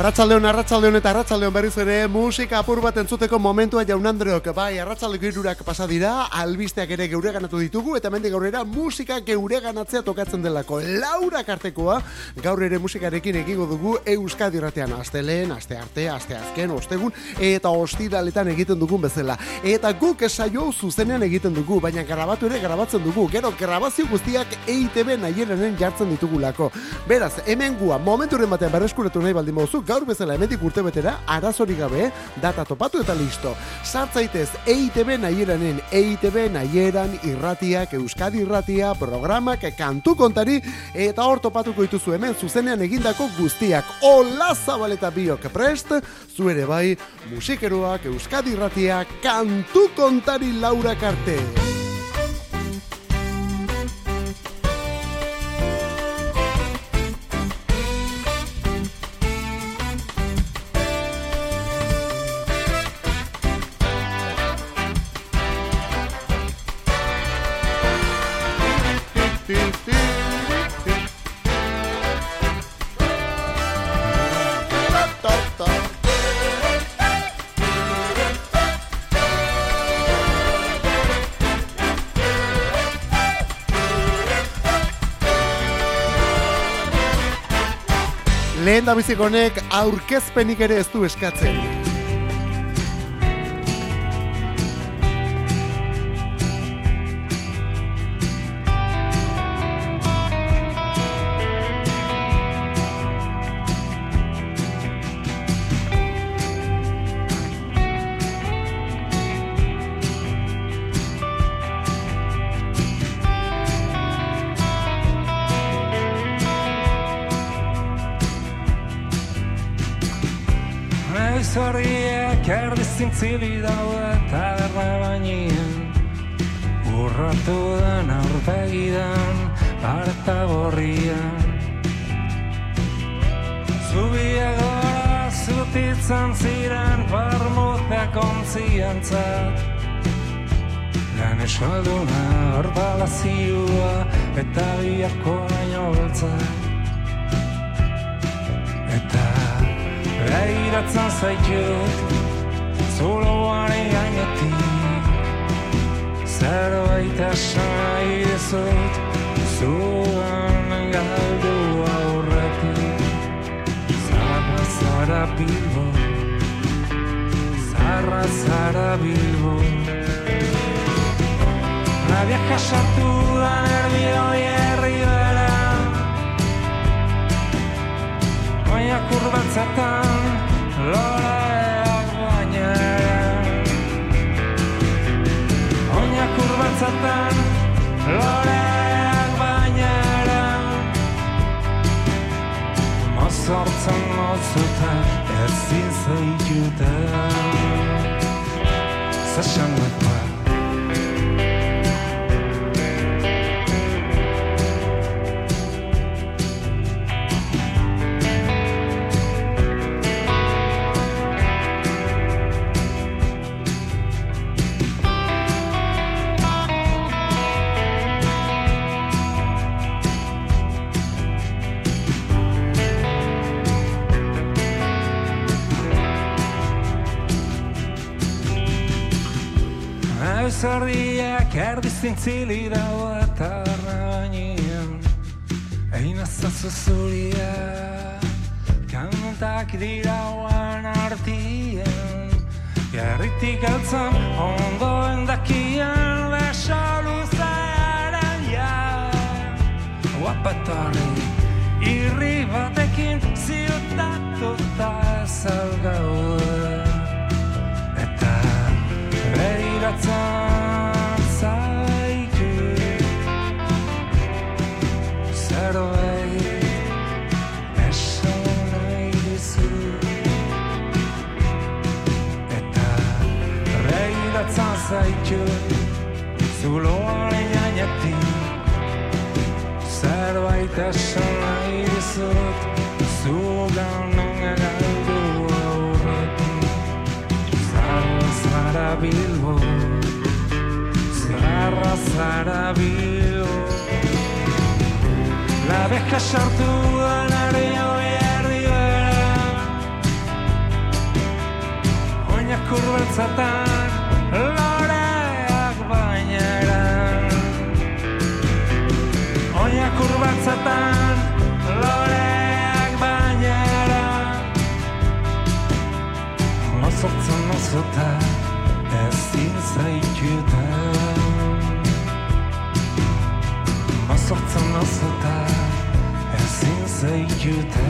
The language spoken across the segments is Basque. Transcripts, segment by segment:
Arratsaldeon arratsaldeon eta arratsaldeon berriz ere musika apur bat entzuteko momentua jaun Andreok. Bai arratsaldeko hirurak pasa dira albisteak ere geure ganatu ditugu eta hemendik gaurrera musika geure ganatzea tokatzen delako. Laura Kartekoa gaur ere musikarekin egingo dugu Euskadi Irratean asteleen aste arte aste azken ostegun eta ostiraletan egiten dugun bezala. Eta guk saio zuzenean egiten dugu baina grabatu ere grabatzen dugu. Gero grabazio guztiak EITB nahierenen jartzen ditugulako. Beraz hemen gua momenturen batean berreskuratu nahi baldin gaur bezala hemendik urte betera arazori gabe data topatu eta listo. Sartzaitez EITB nahieranen EITB nahieran irratiak Euskadi irratia programak kantu kontari eta hor topatuko dituzu hemen zuzenean egindako guztiak. Ola zabaleta biok prest, zuere bai musikeroak Euskadi irratia kantu kontari Laura Karte. Lehen da bizikonek aurkezpenik ere ez du eskatzen. Bilbo Zarra zara bilbo La vieja sartu da nervio hierri bera Oia kurbatzatan lora zatan loreak bainara Mozortzen mozuta ezin zaituta Zasan dut Zorriak erdi zintzili dago eta barra Egin azazu zuria Kantak dira oan artien Gerritik altzan ondoen dakian Besa luzearen ja Guapatorri irri batekin Ziutatuta ez algaude behiratzen zaitu Zuloaren gainetik Zerbait esan nahi dizut Zugan nonga galdu aurretik Zarra zara bilbo Zarra zara bilbo La beja sartu da nare hoi erdi bera urbeltzatan loreak bainera Oinak urbeltzatan loreak bainera Mozortzen mozota ezin zaituta Mozortzen mozota ezin zaituta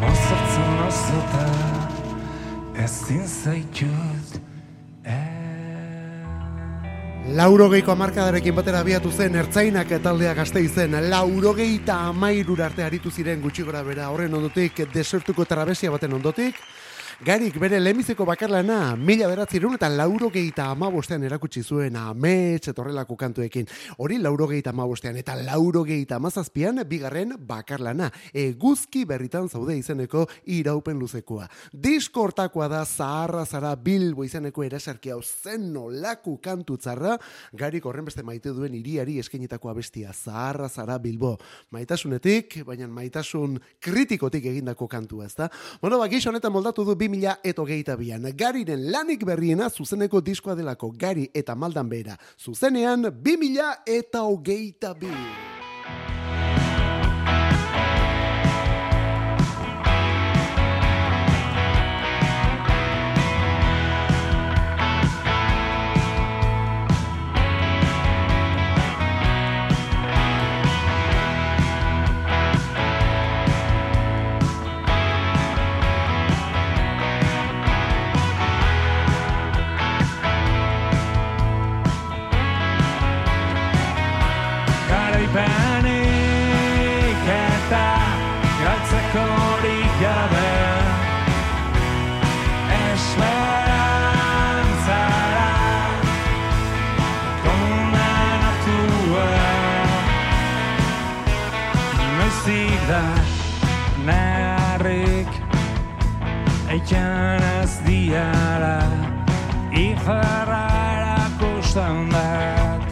Mozortzen mozota ezin zaitut Laurogeiko amarkadarekin batera abiatu zen ertzainak taldea gazte izen. Laurogeita amairura arte aritu ziren gutxi gora bera horren ondotik desertuko trabesia baten ondotik. Garik bere lemizeko bakarlana mila beratzerun eta laurogeita amabostean erakutsi zuen amets etorrelako kantuekin. Hori laurogeita amabostean eta laurogeita amazazpian bigarren bakarlana. Eguzki berritan zaude izeneko iraupen luzekoa. Diskortakoa da zaharra zara bilbo izeneko erasarki hau zen nolaku kantu garik horren beste maite duen iriari eskenitako abestia zaharra zara bilbo. Maitasunetik, baina maitasun kritikotik egindako kantua, ezta? Bueno, ba, gixo honetan moldatu du 2000 eta hogeita bian. Gariren lanik berriena zuzeneko diskoa delako Gari eta Maldan bera. Zuzenean 2000 eta hogeita bi. Da neharrik eiken ez diara Iferra erakusten dut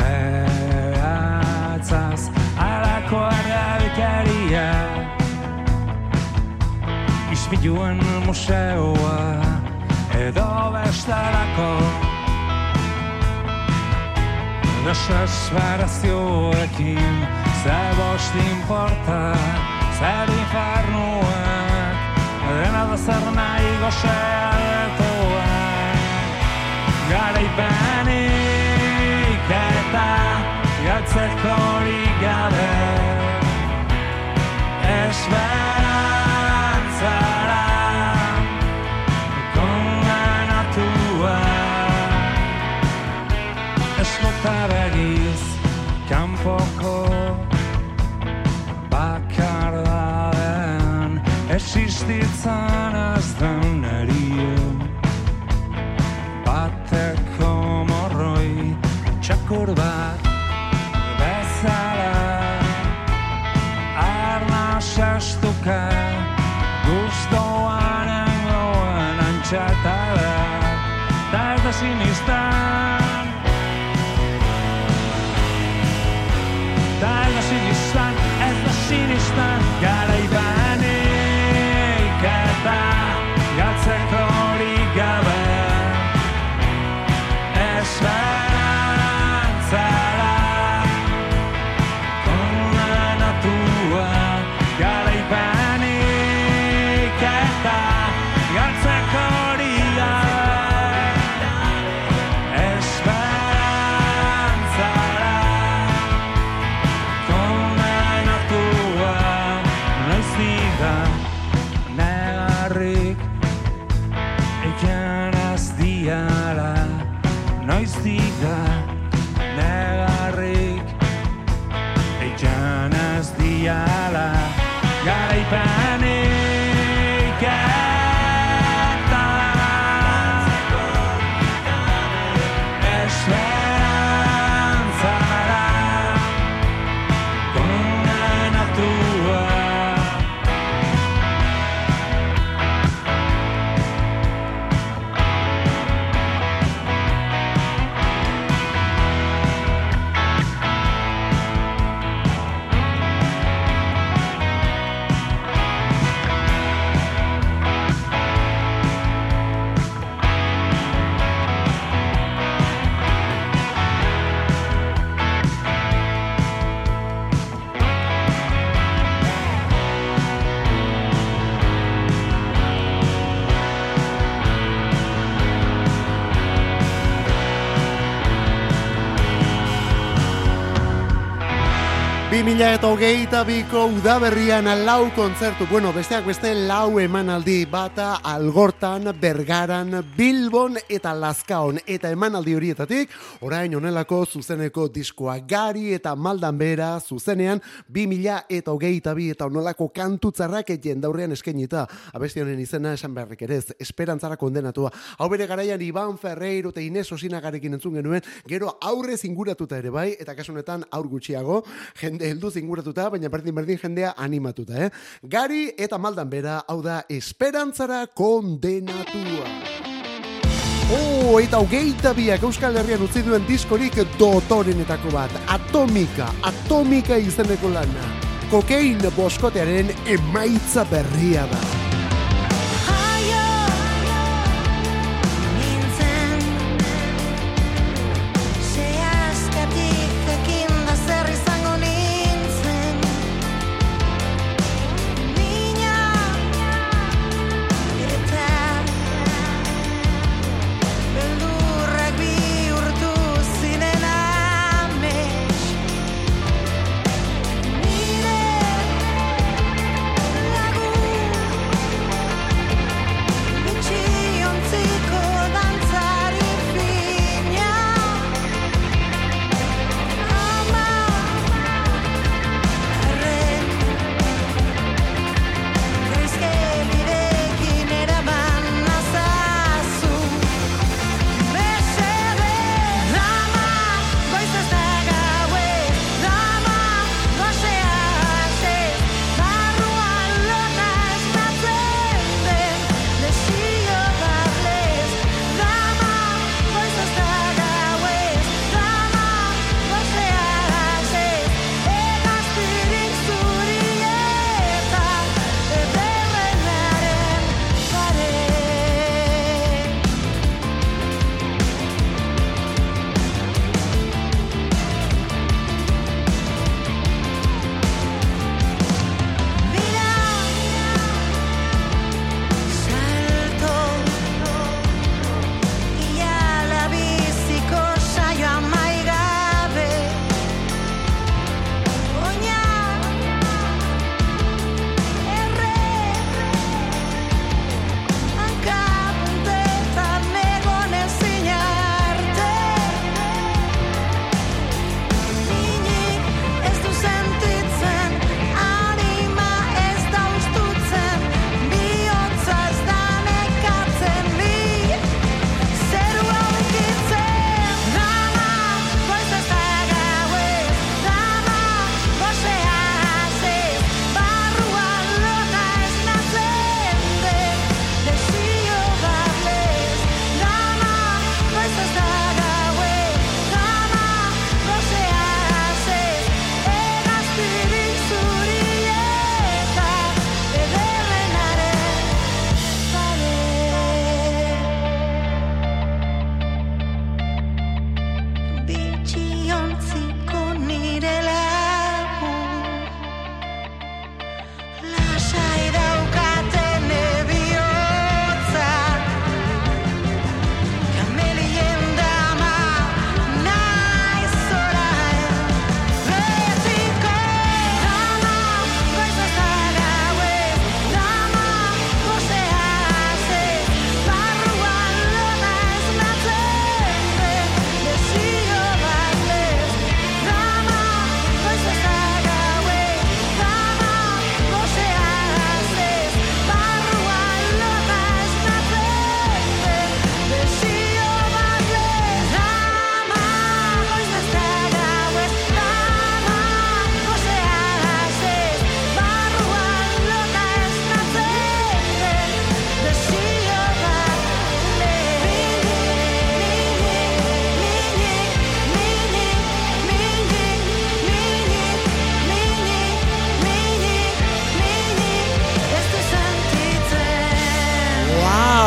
behatzaz alako argabikaria Ispiluen museoa edo bestelako. Desesperazioekin ze bost importa zer infernuak dena da zer nahi gozea detoak. Garaipenik eta galtzeko horik gabe esperantzara existitzen ez 2000 eta hogeita biko udaberrian lau kontzertu, bueno, besteak beste lau emanaldi. Bata algortan, bergaran, bilbon eta lazkaon, eta emanaldi horietatik, orain onelako zuzeneko diskoa. Gari eta maldan bera zuzenean, 2000 eta hogeita bi eta onelako kantutzarrak jendaurrean eskenita, abesti honen izena esan beharrik ere ez, esperantzara kondenatua, hau bere garaian Iban Ferreiro eta Ines Osinagarekin entzun genuen, gero aurrez inguratuta ere bai, eta kasunetan aur gutxiago, jende heldu zinguratuta, baina berdin berdin jendea animatuta, eh? Gari eta maldan bera, hau da, esperantzara kondenatua. Oh, eta hogeita biak Euskal Herrian utzi duen diskorik dotorenetako bat. Atomika, atomika izeneko lana. Kokein boskotearen emaitza berria da.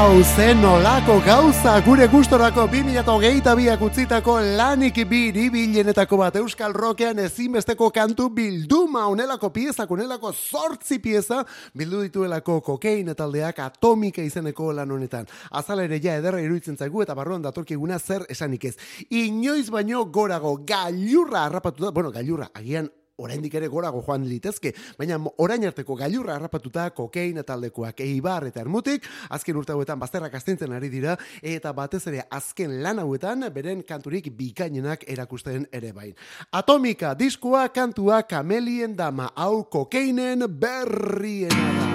Wow, zen olako gauza gure gustorako 2008 biak utzitako lanik biribilenetako bat Euskal Rokean ezinbesteko kantu bilduma onelako piezak, onelako zortzi pieza bildu dituelako kokein taldeak atomika izeneko lan honetan. Azala ere ja ederra iruditzen zaigu eta barruan datorkiguna zer esanik ez. Inoiz baino gorago gailurra harrapatu da, bueno, gailurra, agian oraindik ere gorago joan litezke, baina orain arteko gailurra harrapatuta kokeina taldekoak eibar eta ermutik, azken urte hauetan bazterrak astintzen ari dira, eta batez ere azken lan hauetan beren kanturik bikainenak erakusten ere bain. Atomika, diskoa, kantua, kamelien dama, hau kokeinen berriena da.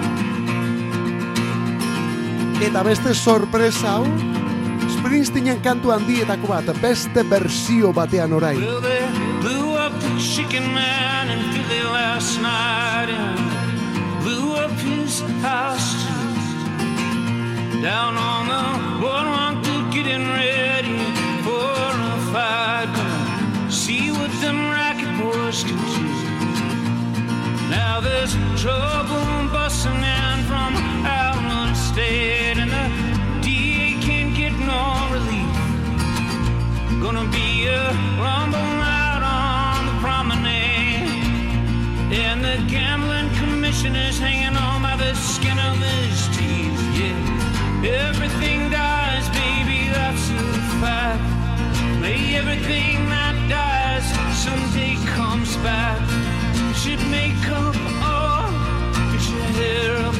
Eta beste sorpresa hau, Springsteenen kantu handietako bat, beste bersio batean orain. They blew up the chicken man in Philly last night and blew up his house. Down on the boardwalk, getting ready for a fight. See what them racket boys can do. Now there's trouble busting in from out of state, and the relief. Gonna be a rumble out on the promenade. And the gambling commissioner's hanging on by the skin of his teeth. Yeah, everything dies, baby, that's a fact. May everything that dies someday comes back. Should make up all, your hair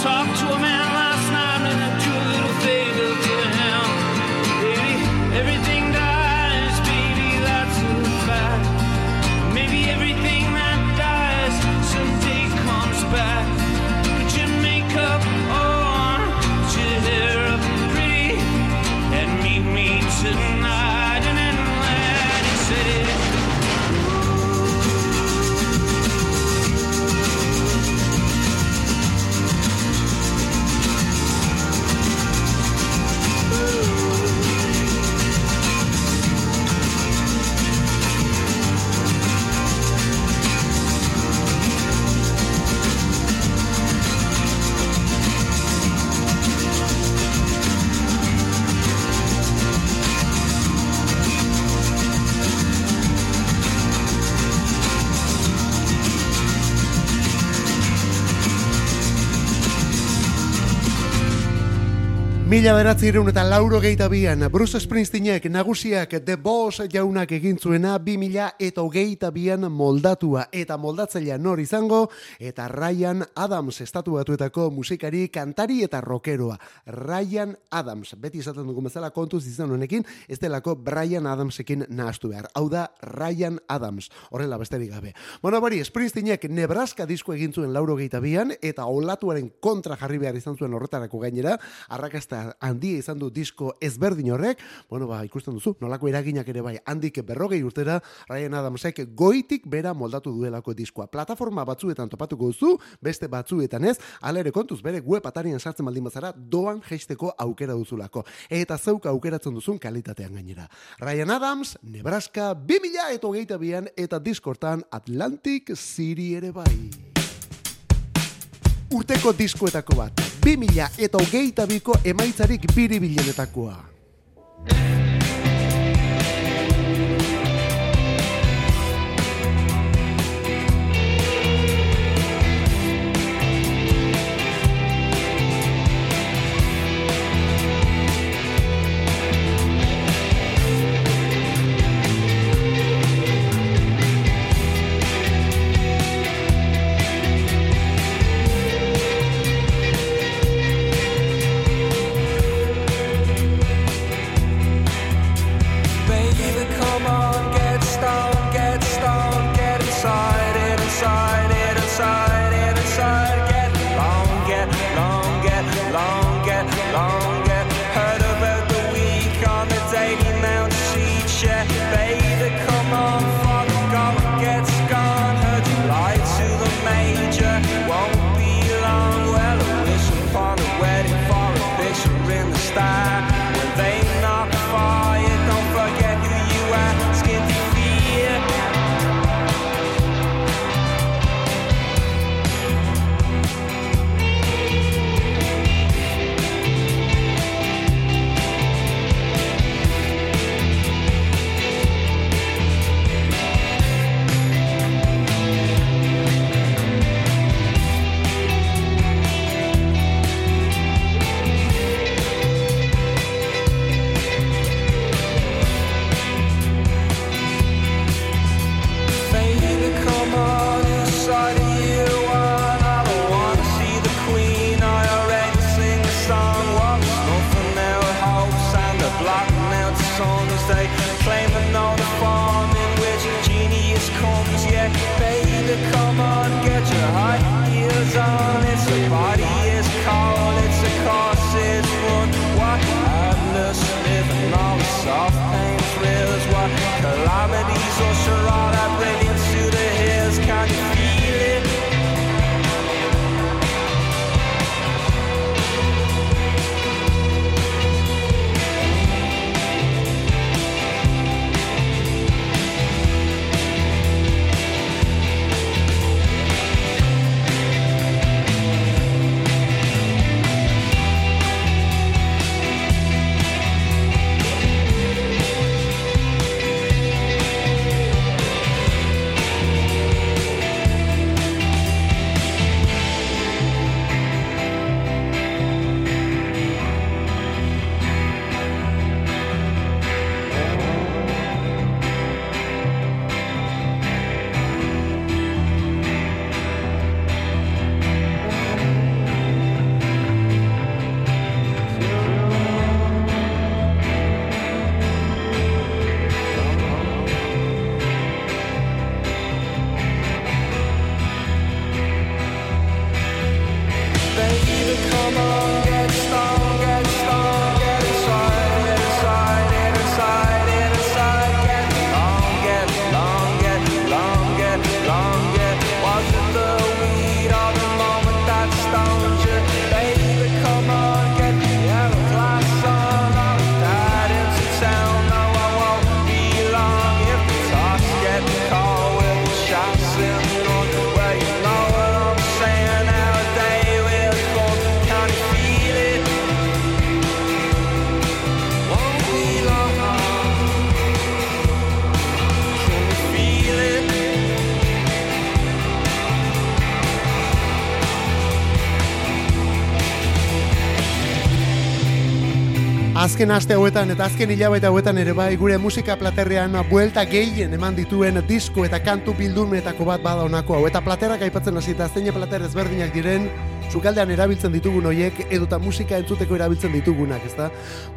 So I talked to a man Mila beratzi irun eta lauro gehieta bian, Bruce Springsteenek nagusiak The Boss jaunak egin zuena bi mila eta hogeita bian moldatua eta moldatzailea nor izango eta Ryan Adams estatuatuetako musikari kantari eta rockeroa. Ryan Adams, beti izaten dugu bezala kontuz izan honekin, ez delako Brian Adamsekin nahastu behar. Hau da Ryan Adams, horrela besterik gabe. Bona bari, Springsteenek Nebraska disko egin zuen lauro gehieta bian eta olatuaren kontra jarri behar izan zuen horretarako gainera, arrakasta handia izan du disko ezberdin horrek, bueno, ba, ikusten duzu, nolako eraginak ere bai, handik berrogei urtera, Ryan Adamsek goitik bera moldatu duelako diskoa. Plataforma batzuetan topatuko duzu, beste batzuetan ez, alere kontuz, bere web atarian sartzen baldin bazara, doan jeisteko aukera duzulako. Eta zeuka aukeratzen duzun kalitatean gainera. Ryan Adams, Nebraska, 2000 eta gehieta bian, eta diskortan Atlantic City ere bai. Urteko diskoetako bat. 2000 eta hogeita biko emaitzarik biribilenetakoa. Música azken aste hauetan eta azken hilabete hauetan ere bai gure musika platerrean buelta gehien eman dituen disko eta kantu bildumetako bat bada honako hau. Eta platerak aipatzen hasita zein plater ezberdinak diren sukaldean erabiltzen ditugun hoiek edota musika entzuteko erabiltzen ditugunak, ezta?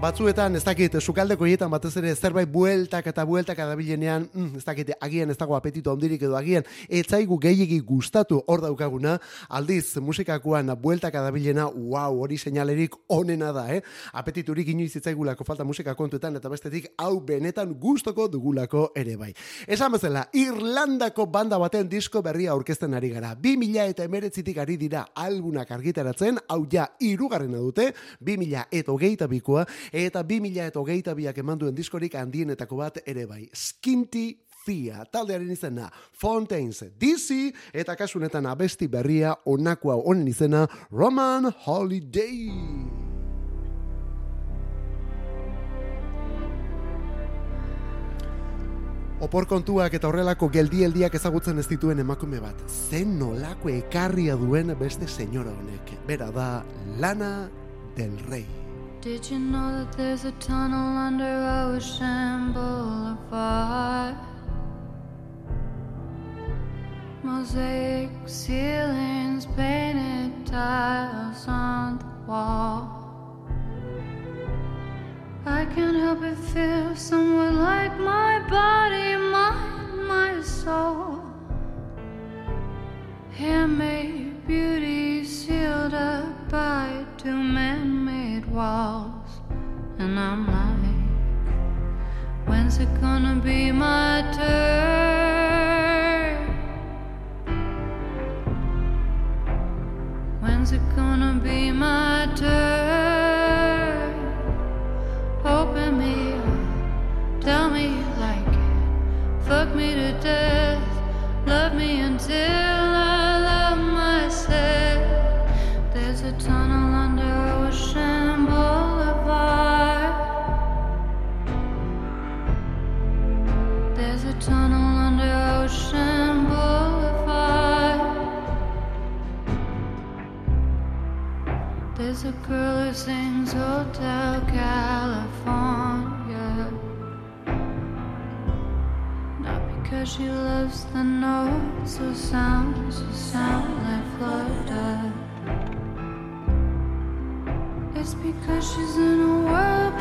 Batzuetan ez dakit sukaldeko hietan batez ere zerbait bueltak eta bueltak adabilenean, mm, ez dakit agian ez dago apetito handirik edo agian ez zaigu gehiegi gustatu hor daukaguna, aldiz musikakoan bueltak adabilena, wow, hori seinalerik onena da, eh? Apetiturik inoiz itzaigulako falta musika kontuetan eta bestetik hau benetan gustoko dugulako ere bai. Esan bezala, Irlandako banda baten disko berria aurkezten ari gara. 2000 eta emeretzitik ari dira albunak argitaratzen, hau ja irugarrena dute, 2000 eta hogeita bikoa, eta 2000 eta hogeita biak eman duen diskorik handienetako bat ere bai. Skinty Fia, taldearen izena Fontaines DC, eta kasunetan abesti berria onakoa honen izena Roman Holiday. Opor kontuak eta horrelako geldieldiak ezagutzen ez dituen emakume bat. Zen nolako ekarria duen beste senyora honek. Bera da Lana del Rey. Did you know that there's a tunnel under Ocean Boulevard? Mosaic ceilings, painted tiles on the wall. I can't help but feel somewhat like my body, mind, my soul. Handmade beauty sealed up by two man-made walls, and I'm like, when's it gonna be my turn? When's it gonna be my turn? Tell me you like it, fuck me to death, love me until I love myself. There's a tunnel under Ocean Boulevard. There's a tunnel under Ocean Boulevard. There's a girl who sings Hotel California. Not because she loves the notes or sounds or sound like Florida. It's because she's in a world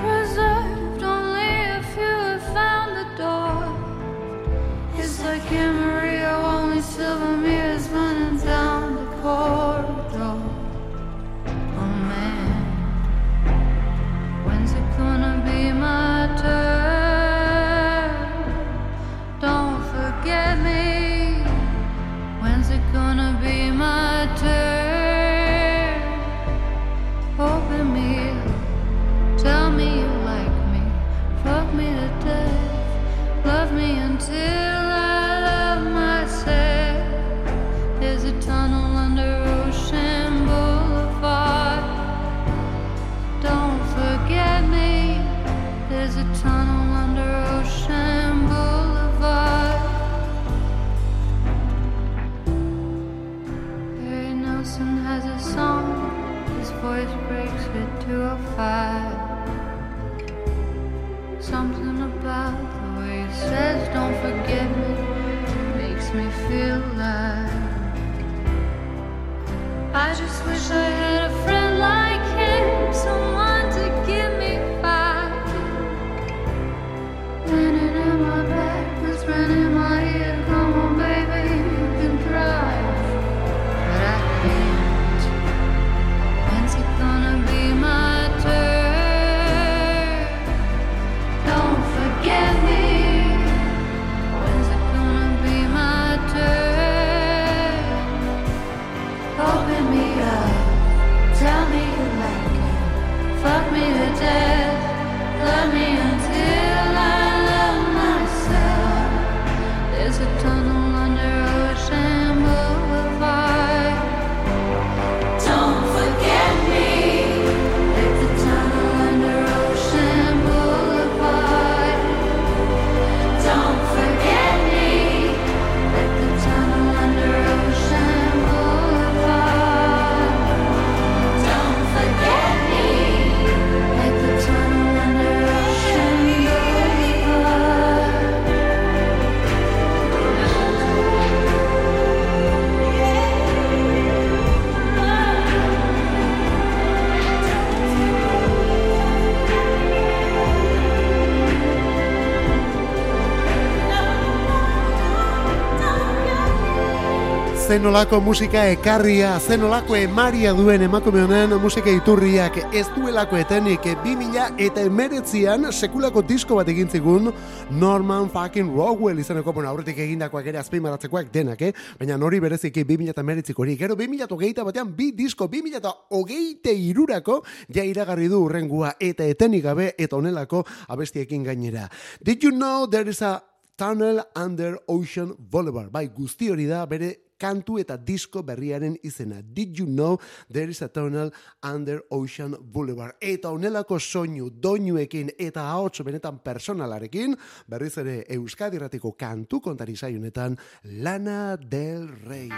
zenolako musika ekarria, zenolako emaria duen emakume honen musika iturriak ez duelako etenik 2000 eta emeretzian sekulako disko bat egin zigun Norman fucking Rockwell izaneko, bueno, aurretik egindakoak ere azpimaratzekoak denak, eh? baina nori bereziki 2000 eta emeretziko hori, gero 2000 eta hogeita batean bi disko 2000 eta hogeite irurako ja iragarri du urrengua eta etenik gabe eta onelako abestiekin gainera. Did you know there is a Tunnel Under Ocean Boulevard. Bai, guzti hori da bere kantu eta disko berriaren izena. Did you know there is a tunnel under Ocean Boulevard? Eta onelako soinu, doinuekin eta ahots benetan personalarekin, berriz ere Euskadi Ratiko kantu kontari honetan Lana del Rey.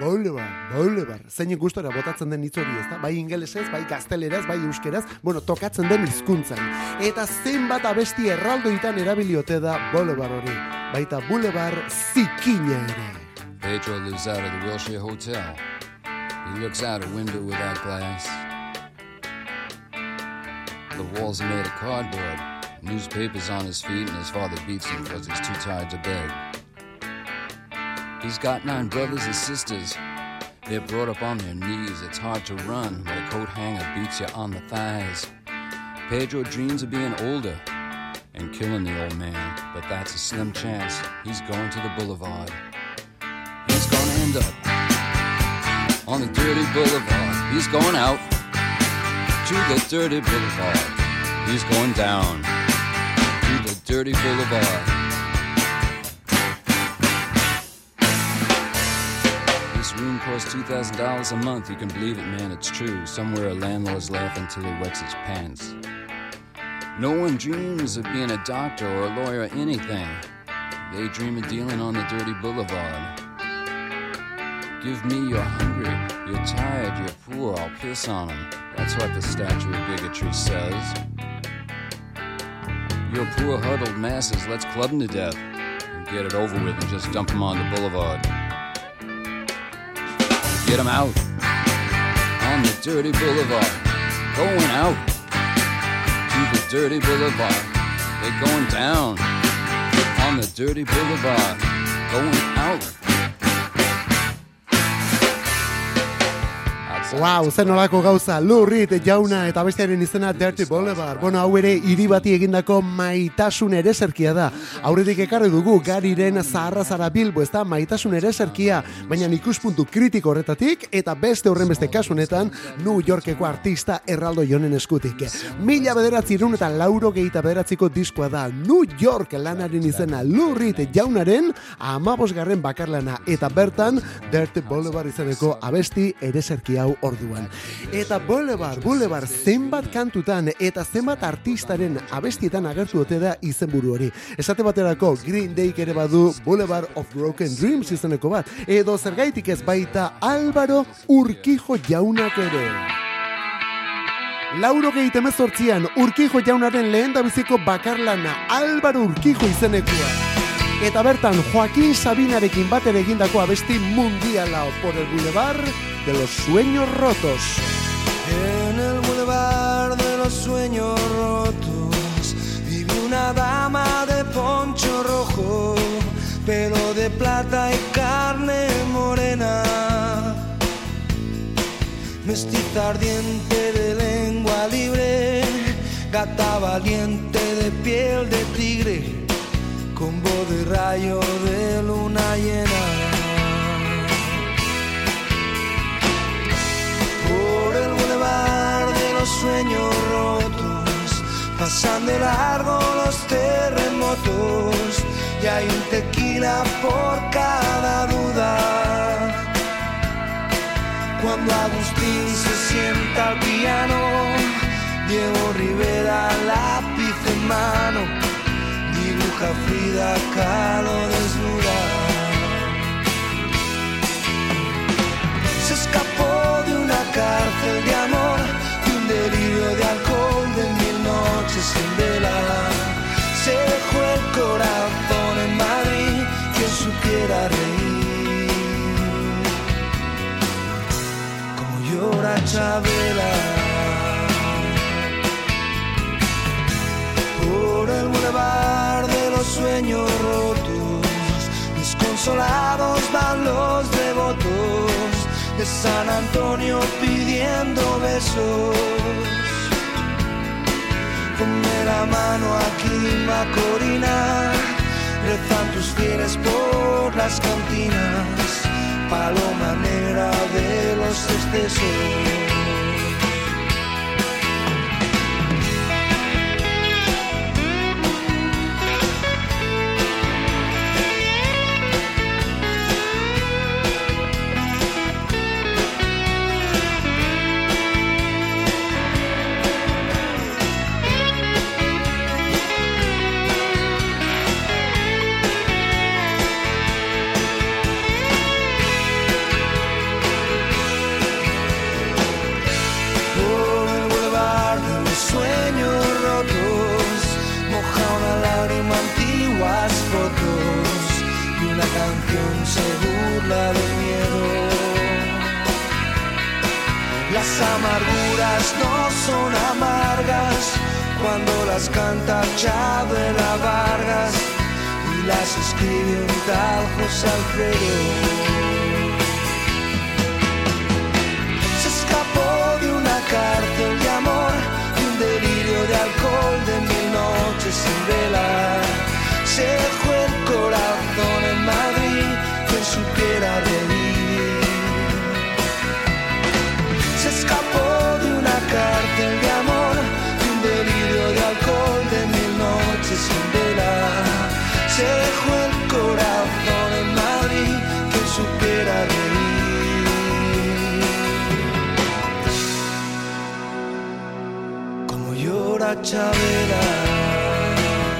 Boulevard, Boulevard. Zein gustora botatzen den hitz hori, ezta? Bai ingelesez, bai gazteleraz, bai euskeraz, bueno, tokatzen den hizkuntzan. Eta zenbat abesti erraldoitan erabiliote da Boulevard hori. Baita Boulevard zikina ere. Pedro lives out of the Wilshire Hotel. He looks out a window without glass. The walls are made of cardboard. Newspapers on his feet, and his father beats him because he's too tired to beg. He's got nine brothers and sisters. They're brought up on their knees. It's hard to run when a coat hanger beats you on the thighs. Pedro dreams of being older and killing the old man, but that's a slim chance. He's going to the boulevard. He's gonna end up on the dirty boulevard. He's going out to the dirty boulevard. He's going down to the dirty boulevard. Costs $2,000 a month. You can believe it, man, it's true. Somewhere a landlord's laughing till he wets his pants. No one dreams of being a doctor or a lawyer or anything. They dream of dealing on the dirty boulevard. Give me you're hungry, you're tired, you're poor, I'll piss on 'em. That's what the statue of bigotry says. You're poor huddled masses, let's club 'em to death. And get it over with and just dump 'em on the boulevard. Get 'em out on the dirty boulevard. Going out to the dirty boulevard. They're going down on the dirty boulevard. Going out. Wow, zen olako gauza, lurrit jauna eta bestearen izena Dirty Boulevard. Bueno, hau ere hiri bati egindako maitasun ere zerkia da. Aurretik ekarri dugu gariren zaharra zara bilbo, ez da maitasun ere zerkia, baina ikuspuntu kritiko horretatik eta beste horren beste kasunetan New Yorkeko artista erraldo jonen eskutik. Mila bederatzi irun eta lauro gehieta bederatziko diskoa da New York lanaren izena lurrit jaunaren amabosgarren bakarlana eta bertan Dirty Boulevard izaneko abesti ere zerki hau orduan. Eta Boulevard, Boulevard zenbat kantutan eta zenbat artistaren abestietan agertu ote da izenburu hori. Esate baterako Green Day ere badu Boulevard of Broken Dreams izeneko bat, edo zergaitik ez baita Álvaro Urquijo jaunak ere. Lauro gehi temezortzian Urkijo jaunaren lehen biziko bakarlana Álvaro Urkijo izenekoa. Eta bertan Joaquín Sabinarekin batera egindako abesti mundiala por el Boulevard de los Sueños Rotos. En el boulevard de los sueños rotos vive una dama de poncho rojo, pelo de plata y carne morena. Mestiza ardiente de lengua libre, gata valiente de piel de tigre, con voz de rayo de luna llena. por el bulevar de los sueños rotos, pasando largo los terremotos, y hay un tequila por cada duda. Cuando Agustín se sienta al piano, Diego Rivera lápiz en mano, dibuja a San Antonio pidiendo besos. Ponme la mano aquí, Macorina, rezan tus fieles por las cantinas, paloma negra de los excesos. No son amargas cuando las canta Chabela Vargas y las escribe un tal José Alfredo. se escapó de una cárcel de amor, de un delirio de alcohol, de mil noches sin vela. Se Chavela.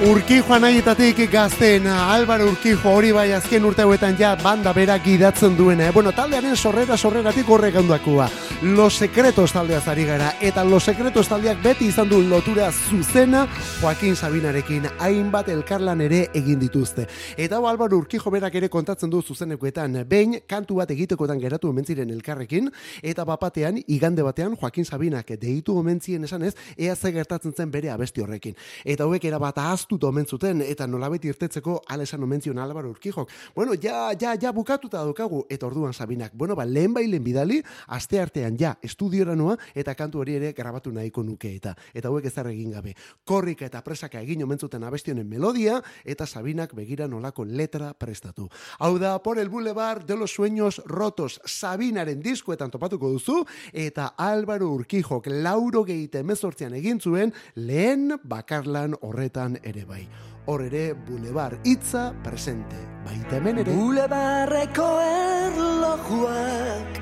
Chabela. Urkijo anaietatik gazten Álvaro Urkijo hori bai azken urte hauetan ja banda berak idatzen duena. Eh? Bueno, taldearen sorrera sorreratik horrek handakua. Los Secretos taldeaz ari gara eta Los Secretos taldeak beti izan du lotura zuzena Joaquin Sabinarekin hainbat elkarlan ere egin dituzte. Eta hau Álvaro Urkijo berak ere kontatzen du zuzenekoetan behin kantu bat egitekotan geratu omen ziren elkarrekin eta bapatean igande batean Joaquin Sabinak deitu omen zien esanez ea ze gertatzen zen bere abesti horrekin. Eta hauek era bat ahaztuta omen zuten eta nolabait irtetzeko ala esan omen zion Álvaro Urquijok. Bueno, ja, ja, ja bukatuta daukagu eta orduan Sabinak. Bueno, ba, lehen bailen bidali, aste artean ja estudiora noa eta kantu hori ere grabatu nahiko nuke eta eta hauek ezar egin gabe. Korrika eta presaka egin omen zuten abesti honen melodia eta Sabinak begira nolako letra prestatu. Hau da, por el boulevard de los sueños rotos Sabinaren diskoetan topatuko duzu eta Álvaro Urquijok lauro geite emezortzian egin zuen lehen bakarlan horretan ere bai. Hor ere Boulevard hitza presente. Baita hemen ere. Bulebarreko erlojuak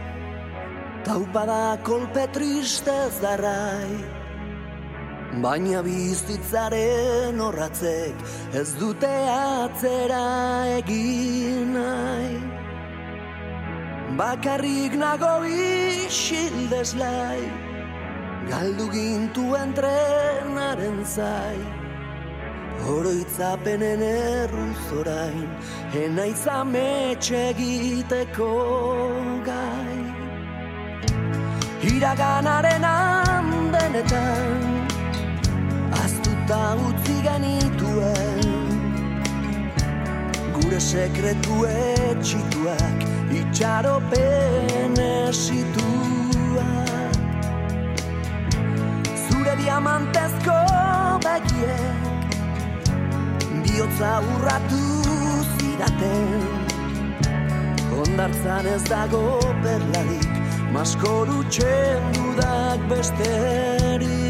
Taupada kolpe tristez darrai Baina bizitzaren horratzek Ez dute atzera egin nahi Bakarrik nago isildeslai Galdu gintu entrenaren zai Oroitzapenen erruz orain Enaiz ametxe egiteko gai Iraganaren andenetan Aztuta utzi genituen. Gure sekretu etxituak Itxaropen esituak Zure diamantezko begiek bihotza urratu zidaten. Ondartzan ez dago perlarik Maskoru txendudak besterik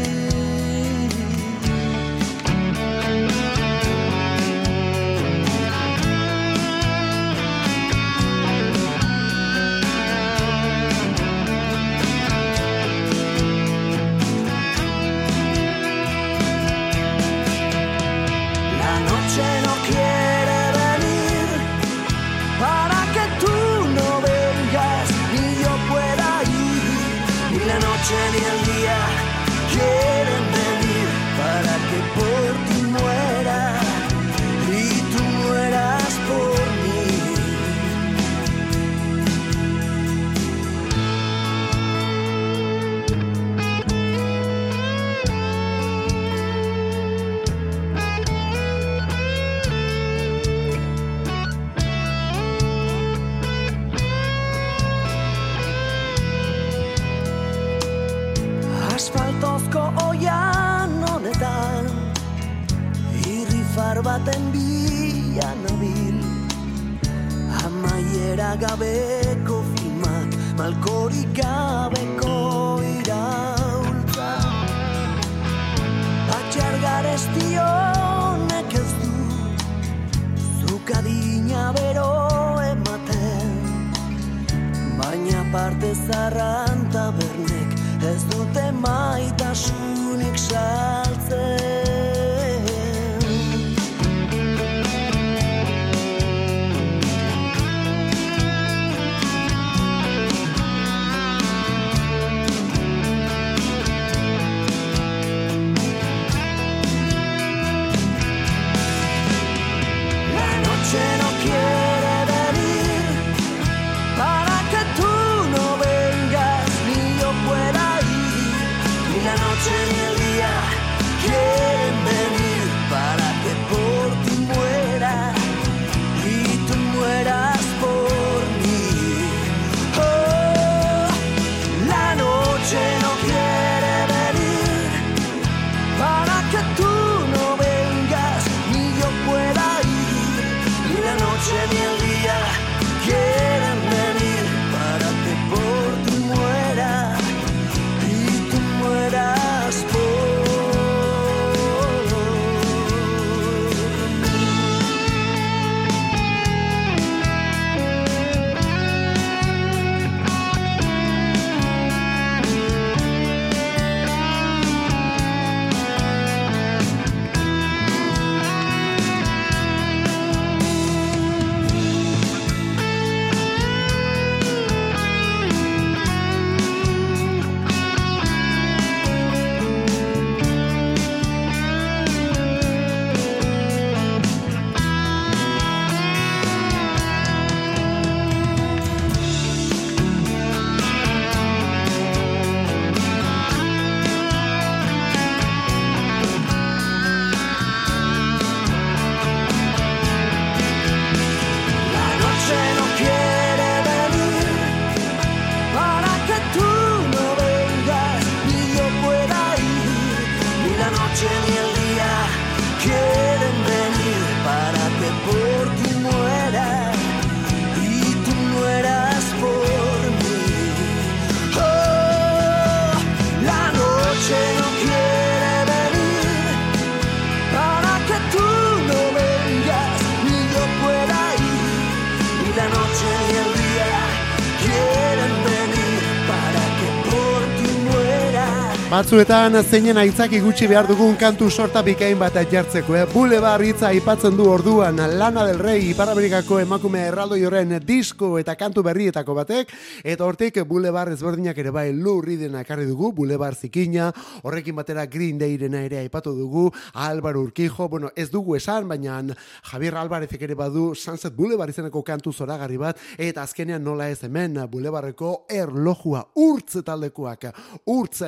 Batzuetan zeinen aitzaki gutxi behar dugun kantu sorta bikain bat jartzeko, eh? Bulebar hitza aipatzen du orduan Lana del Rey Ipar Amerikako emakume erraldoi horren disko eta kantu berrietako batek eta hortik Bulebar ezberdinak ere bai lurri dena ekarri dugu, Bulebar zikina, horrekin batera Green Dayrena ere aipatu dugu, Álvaro Urquijo, bueno, ez dugu esan, baina Javier Alvarezek ere badu Sunset Boulevard izeneko kantu zoragarri bat, eta azkenean nola ez hemen Bulebarreko erlojua urtz taldekoak, urtz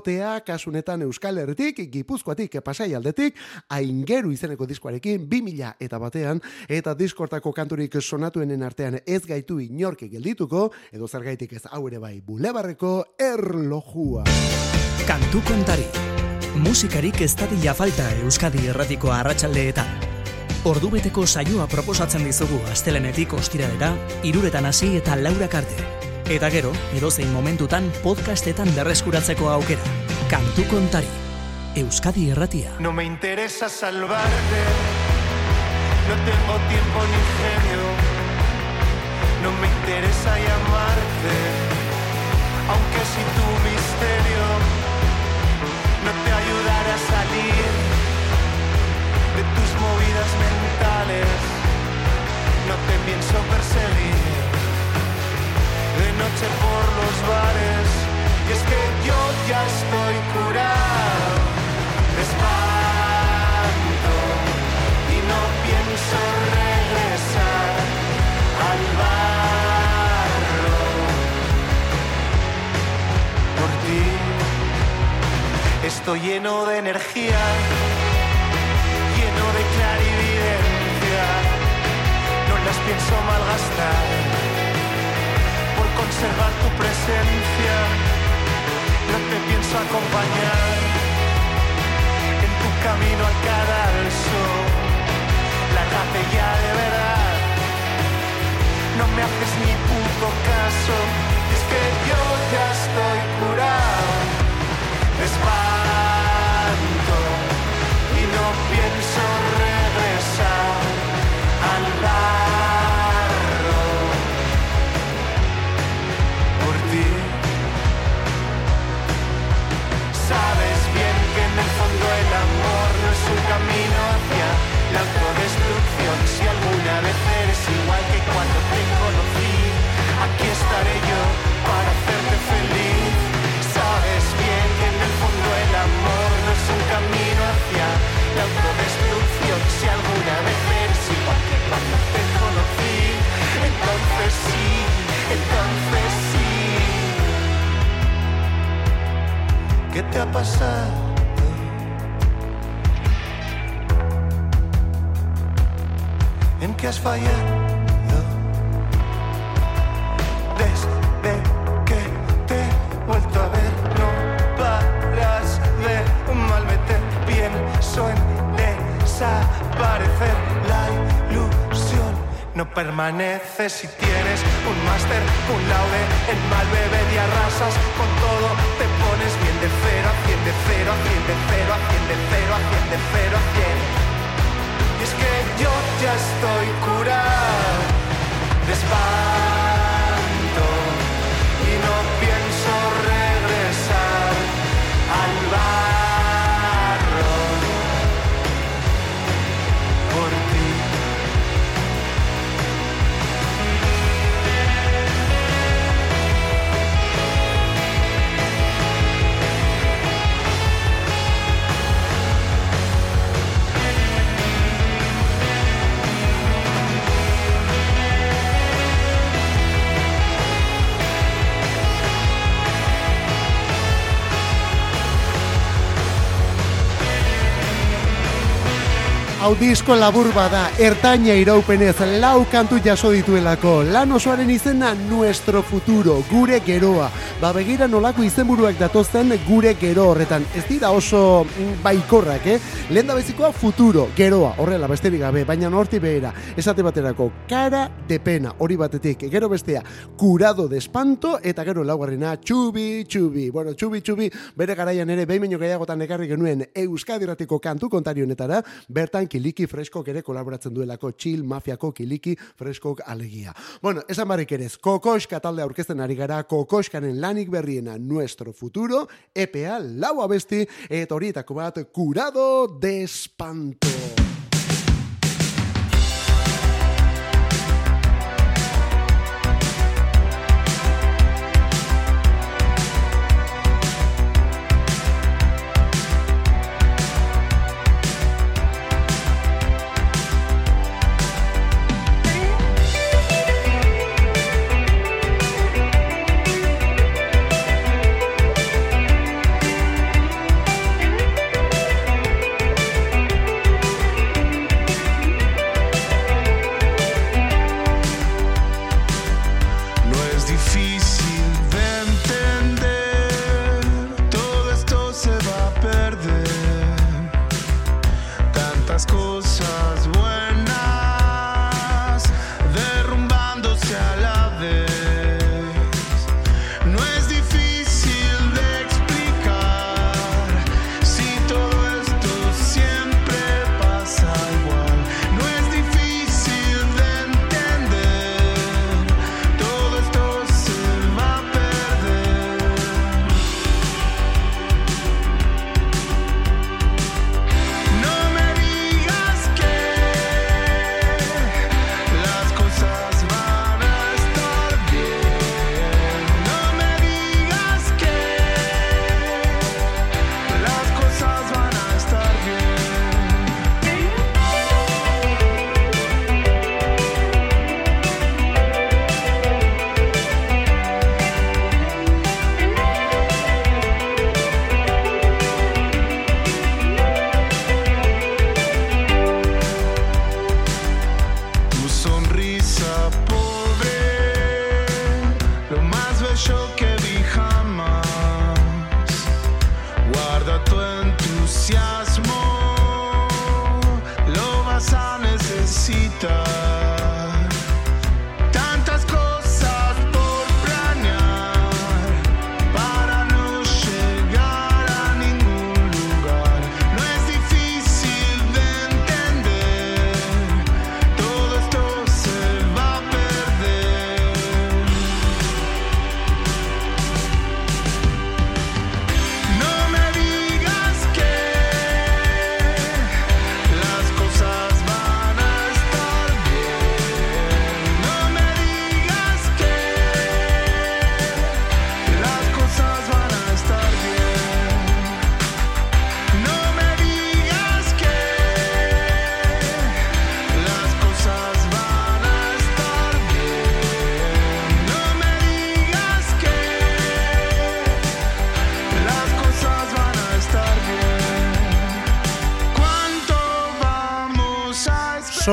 laukotea, kasunetan Euskal Herritik, Gipuzkoatik, Pasai aldetik, aingeru izeneko diskoarekin, 2000 eta batean, eta diskortako kanturik sonatuenen artean ez gaitu inork geldituko, edo zergaitik ez hau ere bai, Bulebarreko erlojua. Kantu kontari. Musikarik ez dadila falta Euskadi erratiko arratsaldeetan. Ordubeteko saioa proposatzen dizugu astelenetik ostiralera, iruretan hasi eta laurak arte. Eta gero, edozein momentutan podcastetan berreskuratzeko aukera. Kantu kontari. Euskadi erratia. No me interesa salvarte, no tengo tiempo ni genio, no me interesa llamarte, aunque si tu misterio no te ayudara a salir de tus movidas mentales, no te pienso perseguir de noche por los bares, y es que yo ya estoy curado espanto y no pienso regresar al barro. Por ti. Estoy lleno de energía, lleno de clarividencia, no las pienso malgastar presencia no te pienso acompañar en tu camino a cara al sol. La capella de verdad no me haces ni puto caso, es que yo ya te ha pasado? ¿En qué has fallado? Desde que te he vuelto a ver, no paras de malmeter. Pienso en desaparecer. La ilusión no permanece si tienes un máster, un laude en mal bebé y arrasas con todo. Te 0 a 100, de 0 a de a a Y es que yo ya estoy curado de. Hau disko labur bada, ertaina iraupenez, lau kantu jaso dituelako. Lan osoaren izena, nuestro futuro, gure geroa. Ba begira nolako izenburuak datozten gure gero horretan. Ez dira oso mm, baikorrak, eh? Lehen da bezikoa futuro, geroa, horrela, besterik gabe, baina norti behera. Esate baterako, cara de pena, hori batetik. Gero bestea, curado de espanto, eta gero laugarrena, txubi, txubi. Bueno, txubi, txubi, bere garaian ere, behin baino gehiagotan ekarri genuen Euskadi Ratiko kantu kontarionetara, bertan kiliki freskok ere kolaboratzen duelako chill mafiako kiliki freskok alegia. Bueno, esan barrik ere, kokoska talde aurkezten ari gara, kokoskanen lanik berriena nuestro futuro, EPA lau abesti, eta horietako bat, curado de espanto.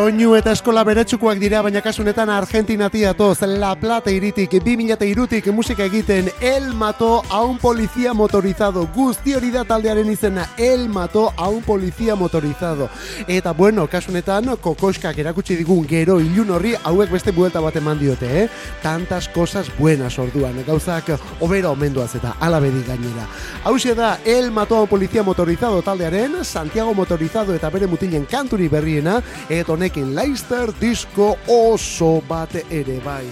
Soinu eta eskola beretsukoak dira, baina kasunetan Argentinati atoz, La Plata iritik, 2002tik musika egiten, El Mato a un policía motorizado, guzti hori da taldearen izena, El Mato a un policía motorizado. Eta bueno, kasunetan, kokoskak erakutsi digun gero ilun horri, hauek beste buelta bat eman diote, eh? Tantas cosas buenas orduan, gauzak obera omenduaz eta alabedi gainera. Hau da, El Mato a un policía motorizado taldearen, Santiago motorizado eta bere mutinen kanturi berriena, eta honekin Leicester disko oso bat ere bai.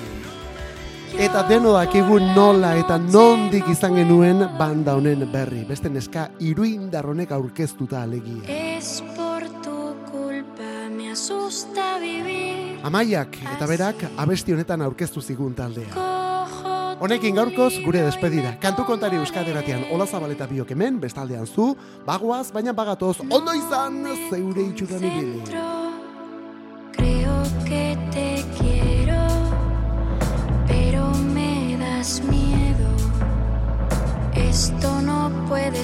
Eta deno dakigu nola eta nondik izan genuen banda honen berri. Beste neska iruindar honek aurkeztuta alegia. Es por tu culpa, me asusta vivir. Amaiak eta berak abesti honetan aurkeztu zigun taldea. Honekin gaurkoz gure despedida. Kantu kontari euskaderatian Ola Zabaleta biok hemen, bestaldean zu, bagoaz, baina bagatoz, ondo izan zeure itxuran ibili.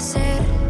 Ser.